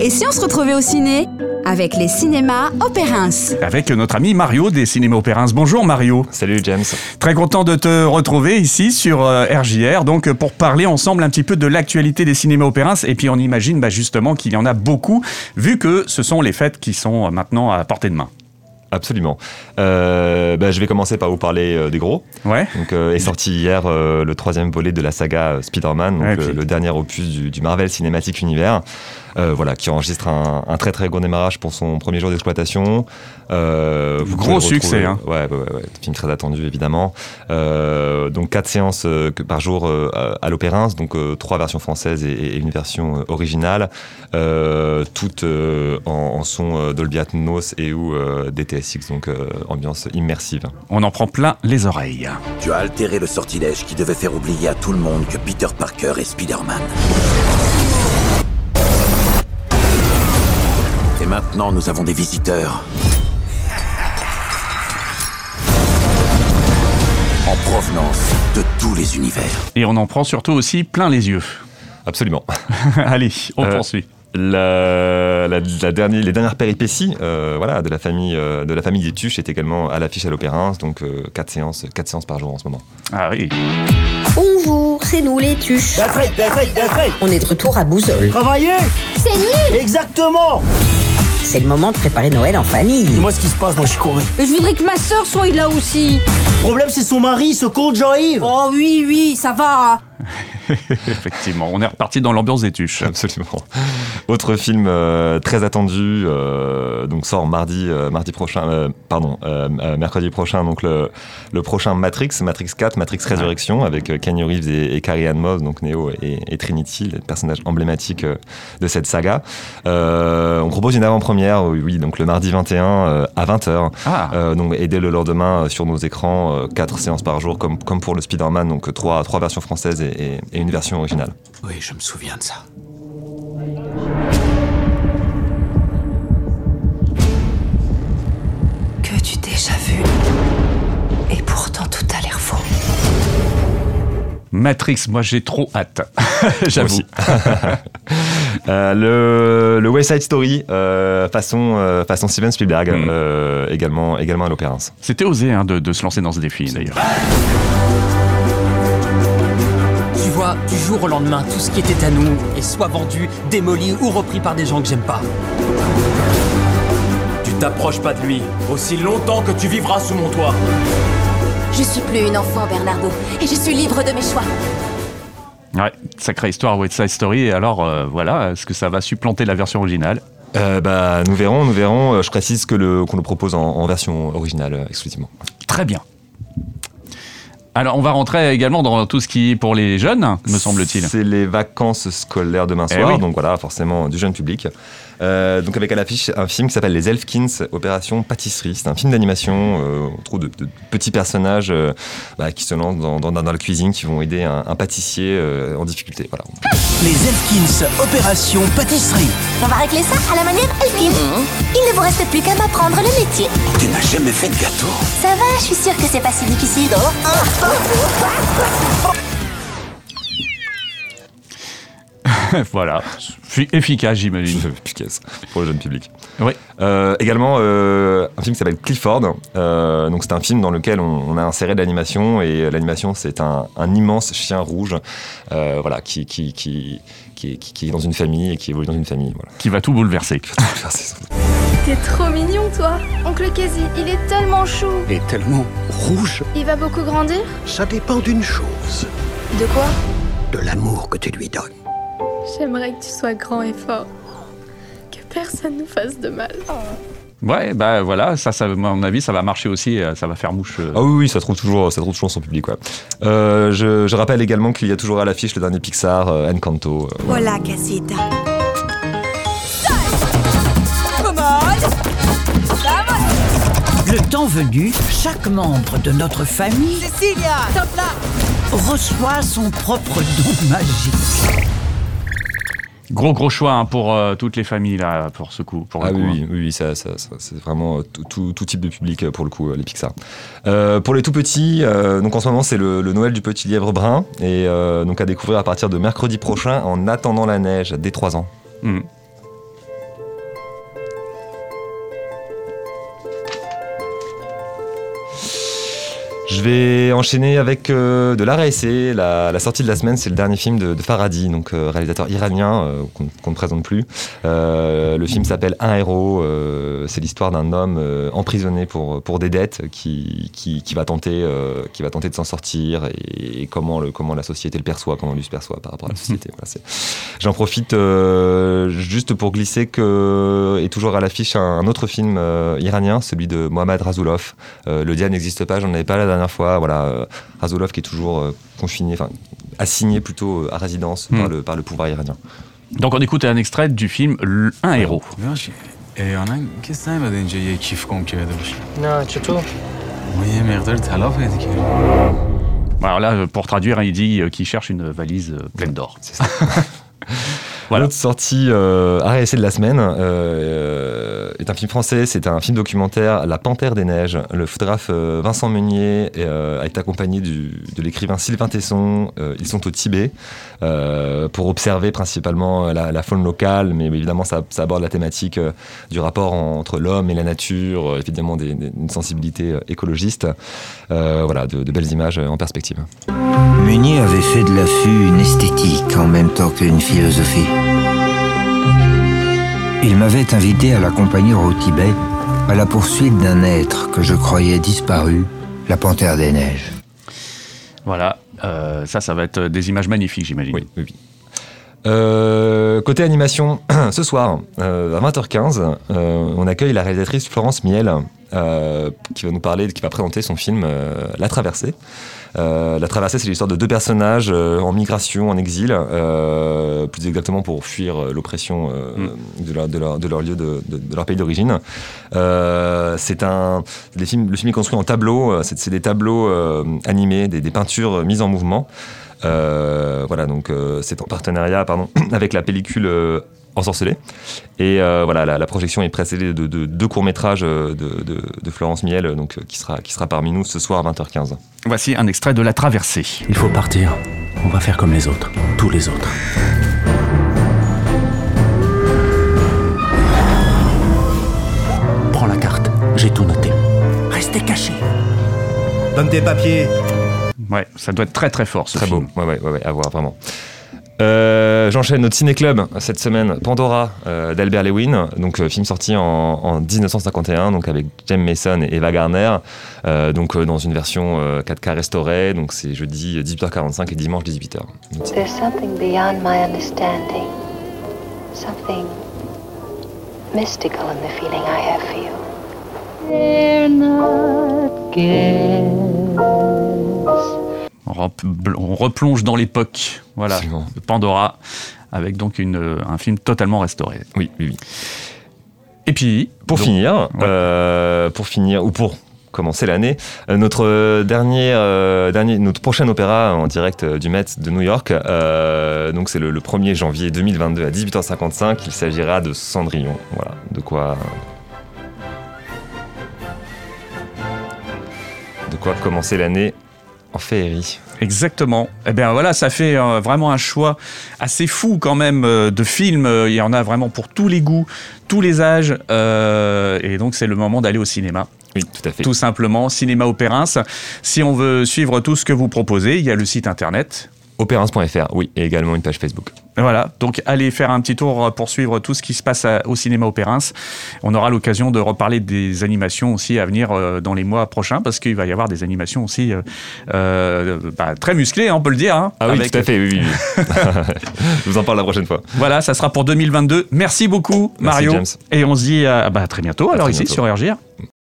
Et si on se retrouvait au ciné Avec les cinémas Opérins. Avec notre ami Mario des cinémas Opérins. Bonjour Mario. Salut James. Très content de te retrouver ici sur euh, RJR, donc pour parler ensemble un petit peu de l'actualité des cinémas Opérins. Et puis on imagine bah, justement qu'il y en a beaucoup, vu que ce sont les fêtes qui sont maintenant à portée de main. Absolument. Euh, bah, je vais commencer par vous parler euh, des gros. Ouais. Donc, euh, est sorti hier euh, le troisième volet de la saga Spider-Man, donc Ouais, le, puis- le dernier opus du, du Marvel Cinematic Universe. Euh, voilà, qui enregistre un, un très très gros démarrage pour son premier jour d'exploitation. Euh, vous Gros succès, hein. Ouais, ouais, ouais, ouais, film très attendu évidemment. Euh, donc quatre séances euh, par jour euh, à, à l'Opérins, donc euh, trois versions françaises et, et une version euh, originale, euh, toutes euh, en, en son euh, Dolby Atmos et ou euh, DTSX, donc euh, ambiance immersive. On en prend plein les oreilles. Tu as altéré le sortilège qui devait faire oublier à tout le monde que Peter Parker est Spider-Man. Et maintenant, nous avons des visiteurs. En provenance de tous les univers. Et on en prend surtout aussi plein les yeux. Absolument. Allez, on Euh, poursuit. La, la- la dernière, les dernières péripéties euh, voilà, de, la famille, euh, de la famille des Tuches est également à l'affiche à l'Opéra, donc euh, quatre séances, quatre séances par jour en ce moment. Ah oui. Bonjour, c'est nous les tuches. D'Afrique, d'Afrique, d'Afrique On est de retour à Bouzol. Travailler C'est nul Exactement C'est le moment de préparer Noël en famille. Dis-moi ce qui se passe, moi je suis couru. Je voudrais que ma sœur soit là aussi. Le problème c'est son mari, ce con Jean-Yves Oh oui, oui, ça va. Effectivement, on est reparti dans l'ambiance des tuches. Absolument. Autre film euh, très attendu, euh, donc sort mardi, euh, mardi prochain, pardon, mercredi prochain, donc le, le prochain Matrix, Matrix 4, Matrix Résurrection, avec Keanu Reeves et, et Carrie Ann Moss, donc Neo et, et Trinity, les personnages emblématiques de cette saga. On propose une avant-première, oui, donc le mardi 21 euh, à 20h. Ah, donc, et dès le lendemain, sur nos écrans, euh, quatre séances par jour, comme, comme pour le Spider-Man, donc euh, trois, trois versions françaises et, et- et une version originale. Oui, je me souviens de ça. Que du déjà vu? Et pourtant tout a l'air faux. Matrix, moi j'ai trop hâte. J'avoue. Euh, le, le West Side Story, euh, façon, euh, façon Steven Spielberg, Mm. euh, également, également à l'Opéra. C'était osé hein, de, de se lancer dans ce défi d'ailleurs. Tu vois, du jour au lendemain, tout ce qui était à nous est soit vendu, démoli ou repris par des gens que j'aime pas. Tu t'approches pas de lui, aussi longtemps que tu vivras sous mon toit. Je suis plus une enfant, Bernardo, et je suis libre de mes choix. Ouais, sacrée histoire West Side Story. Et alors, euh, voilà, est-ce que ça va supplanter la version originale? Euh, bah, nous verrons, nous verrons. Euh, Je précise que le, qu'on le propose en, en version originale euh, exclusivement. Très bien. Alors, on va rentrer également dans tout ce qui est pour les jeunes, me semble-t-il. C'est les vacances scolaires demain Eh soir, oui. donc voilà, forcément du jeune public. Euh, donc avec à l'affiche un film qui s'appelle Les Elfkins, Opération Pâtisserie. C'est un film d'animation, euh, on trouve de, de petits personnages euh, bah, qui se lancent dans, dans, dans la cuisine, qui vont aider un, un pâtissier euh, en difficulté. Voilà. Les Elfkins, opération pâtisserie. On va régler ça à la manière Elfkin. Il ne vous reste plus qu'à m'apprendre le métier. Tu n'as jamais fait de gâteau. Ça va, je suis sûre que c'est pas si difficile. Oh, voilà, Fi- efficace, j'imagine. Efficace pour le jeune public. Oui. Euh, également, euh, un film qui s'appelle Clifford. Euh, donc, c'est un film dans lequel on, on a inséré de l'animation et l'animation, c'est un, un immense chien rouge, voilà, qui, qui, qui, qui, est- qui- qui est dans une famille et qui évolue dans une famille. Voilà. Qui va tout bouleverser. T'es trop mignon, toi. Oncle Casey, il est tellement chou. Et tellement rouge. Il va beaucoup grandir Ça dépend d'une chose. De quoi? De l'amour que tu lui donnes. J'aimerais que tu sois grand et fort. Que personne nous fasse de mal. Ouais, bah voilà, ça, ça, à mon avis, ça va marcher aussi, euh, ça va faire mouche. euh. Ah oui, oui, ça trouve toujours, ça trouve toujours son public. Ouais. Euh, je, je rappelle également qu'il y a toujours à l'affiche le dernier Pixar, euh, Encanto. euh, Voilà, Casita. Le temps venu, chaque membre de notre famille reçoit son propre don magique. Gros gros choix hein, pour euh, toutes les familles là, pour ce coup. Pour le Ah coup, oui, hein. oui, oui, ça, ça- ça- c'est vraiment euh, tout, tout- tout type de public euh, pour le coup, les Pixar. Euh, pour les tout petits, euh, donc en ce moment c'est le, le Noël du petit lièvre brun et donc à découvrir à partir de mercredi prochain en attendant la neige dès 3 ans. Hmm. Vais enchaîner avec euh, de l'art essai. La, la sortie de la semaine, c'est le dernier film de, de Farhadi, donc euh, réalisateur iranien euh, qu'on ne présente plus. Le film s'appelle Un héros. c'est l'histoire d'un homme emprisonné pour, pour des dettes qui, qui, qui va tenter, qui va tenter de s'en sortir et, et comment, le, comment la société le perçoit, comment lui se perçoit par rapport à la société. Voilà, c'est- J'en profite juste pour glisser que est toujours à l'affiche un, un autre film iranien, celui de Mohamed Razoulov. Le dia n'existe pas, j'en avais pas la dernière fois. Voilà, euh, Razoulov qui est toujours euh, confiné, enfin assigné plutôt euh, à résidence par, Hmm. le, par le pouvoir iranien. Donc on écoute un extrait du film L- Un héros. احیانا کس نیومده اینجا یه کیف گم کرده باشه نه چطور؟ ما یه مقدار طلا پیدا کردیم Alors là, pour traduire, il dit euh, qu'il cherche une valise euh, pleine d'or. Voilà. L'autre sortie euh, art et essai de la semaine euh, est un film français, c'est un film documentaire La Panthère des Neiges. Le photographe euh, Vincent Meunier euh, est accompagné du- de l'écrivain Sylvain Tesson. Euh, ils sont au Tibet euh, pour observer principalement la, faune locale, mais évidemment ça, aborde la thématique euh, du rapport entre l'homme et la nature, euh, évidemment une sensibilité euh, écologiste. Euh, voilà, de, de belles images euh, en perspective. Meunier avait fait de l'affût une esthétique en même temps qu'une philosophie. Il m'avait invité à l'accompagner au Tibet à la poursuite d'un être que je croyais disparu, la panthère des neiges. Voilà, euh, ça, ça va être des images magnifiques, j'imagine. Oui, oui, oui. Euh, côté animation, ce soir, euh, à 20h15, euh, on accueille la réalisatrice Florence Miel, euh, qui va nous parler, qui va présenter son film euh, La Traversée. Euh, la Traversée, c'est l'histoire de deux personnages en migration, en exil, plus exactement pour fuir l'oppression euh, de, leur, de, leur, de leur lieu, de, leur pays d'origine. C'est un, les films, le film est construit en tableaux, c'est des tableaux animés, des, des peintures mises en mouvement. Euh, voilà, donc euh, c'est en partenariat pardon, avec la pellicule Ensorcelée. Et euh, voilà, la, la projection est précédée de, de deux courts-métrages euh, de, de- de Florence Miel, donc, euh, qui, sera, qui sera parmi nous ce soir à 20h15. Voici un extrait de La Traversée. Il faut partir. On va faire comme les autres. Tous les autres. Prends la carte. J'ai tout noté. Restez cachés. Donne tes papiers. Ouais, ça doit être très très fort ce Très film. beau, ouais, ouais, ouais, ouais, à voir vraiment. Euh, J'enchaîne notre ciné-club cette semaine, Pandora euh, d'Albert Lewin, donc euh, film sorti en, en 1951, donc avec James Mason et Eva Garner, euh, donc euh, dans une version euh, 4K restaurée, donc c'est jeudi 18h45 et dimanche 18h. There's something beyond my understanding. Something mystical in the feeling I have for you. They're not on replonge dans l'époque, voilà, de Pandora, avec donc une, un film totalement restauré. Oui, oui, oui. Et puis, Pour donc- finir, euh, pour finir, ou pour commencer l'année, euh, notre euh, dernier, euh, dernier, notre prochain opéra en direct du Met de New York, donc c'est le, le 1er janvier 2022 à 18h55, il s'agira de Cendrillon. Voilà, de quoi... De quoi commencer l'année en féerie. Exactement. Eh bien voilà, ça fait euh, vraiment un choix assez fou quand même euh, de films. Euh, Il y en a vraiment pour tous les goûts, tous les âges. euh, et donc c'est le moment d'aller au cinéma. Oui, tout à fait. Tout simplement, Cinéma Opérins. Si on veut suivre tout ce que vous proposez, il y a le site internet. Opérance.fr, oui, et également une page Facebook. Voilà, donc allez faire un petit tour pour suivre tout ce qui se passe à- au cinéma Opérins. On aura l'occasion de reparler des animations aussi à venir euh, dans les mois prochains, parce qu'il va y avoir des animations aussi euh, euh, bah, très musclées, hein, on peut le dire. hein, Ah oui, avec- tout à fait, oui, oui. oui. Je vous en parle la prochaine fois. Voilà, ça sera pour 2022. Merci beaucoup, Merci, Mario. James. Et on se dit à, bah, à très bientôt, alors très ici bientôt. sur RGR.